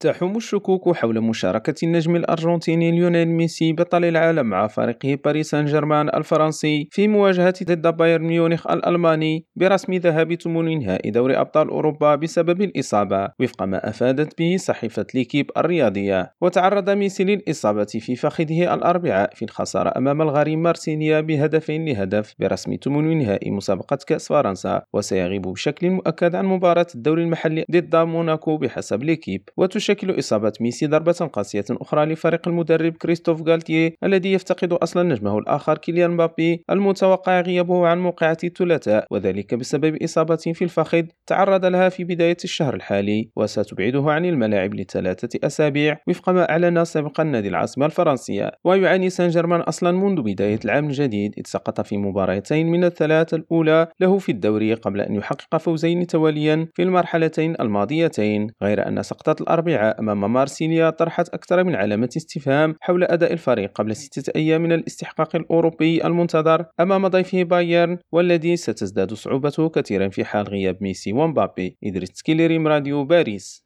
تحوم الشكوك حول مشاركة النجم الأرجنتيني ليونيل ميسي بطل العالم مع فريقه باريس سان جيرمان الفرنسي في مواجهة ضد بايرن ميونخ الألماني برسم ذهاب ثمن نهائي دوري أبطال أوروبا بسبب الإصابة وفق ما أفادت به صحيفة ليكيب الرياضية. وتعرض ميسي للإصابة في فخذه الأربعاء في الخسارة أمام الغريم مارسيليا بهدفين لهدف برسم ثمن نهائي مسابقة كأس فرنسا وسيغيب بشكل مؤكد عن مباراة الدوري المحلي ضد موناكو بحسب ليكيب. وتش تشكل إصابة ميسي ضربة قاسية أخرى لفريق المدرب كريستوف غالتيه الذي يفتقد أصلا نجمه الآخر كيليان مبابي المتوقع غيابه عن موقعة الثلاثاء وذلك بسبب إصابة في الفخذ تعرض لها في بداية الشهر الحالي وستبعده عن الملاعب لثلاثة أسابيع وفق ما أعلن سابقا نادي العاصمة الفرنسية ويعاني سان جيرمان أصلا منذ بداية العام الجديد إذ سقط في مباراتين من الثلاث الأولى له في الدوري قبل أن يحقق فوزين تواليا في المرحلتين الماضيتين غير أن سقطة الأربعاء أمام مارسيليا طرحت أكثر من علامة استفهام حول أداء الفريق قبل ستة أيام من الاستحقاق الأوروبي المنتظر أمام ضيفه بايرن والذي ستزداد صعوبته كثيرا في حال غياب ميسي ومبابي. إدريس سكيليريم راديو باريس.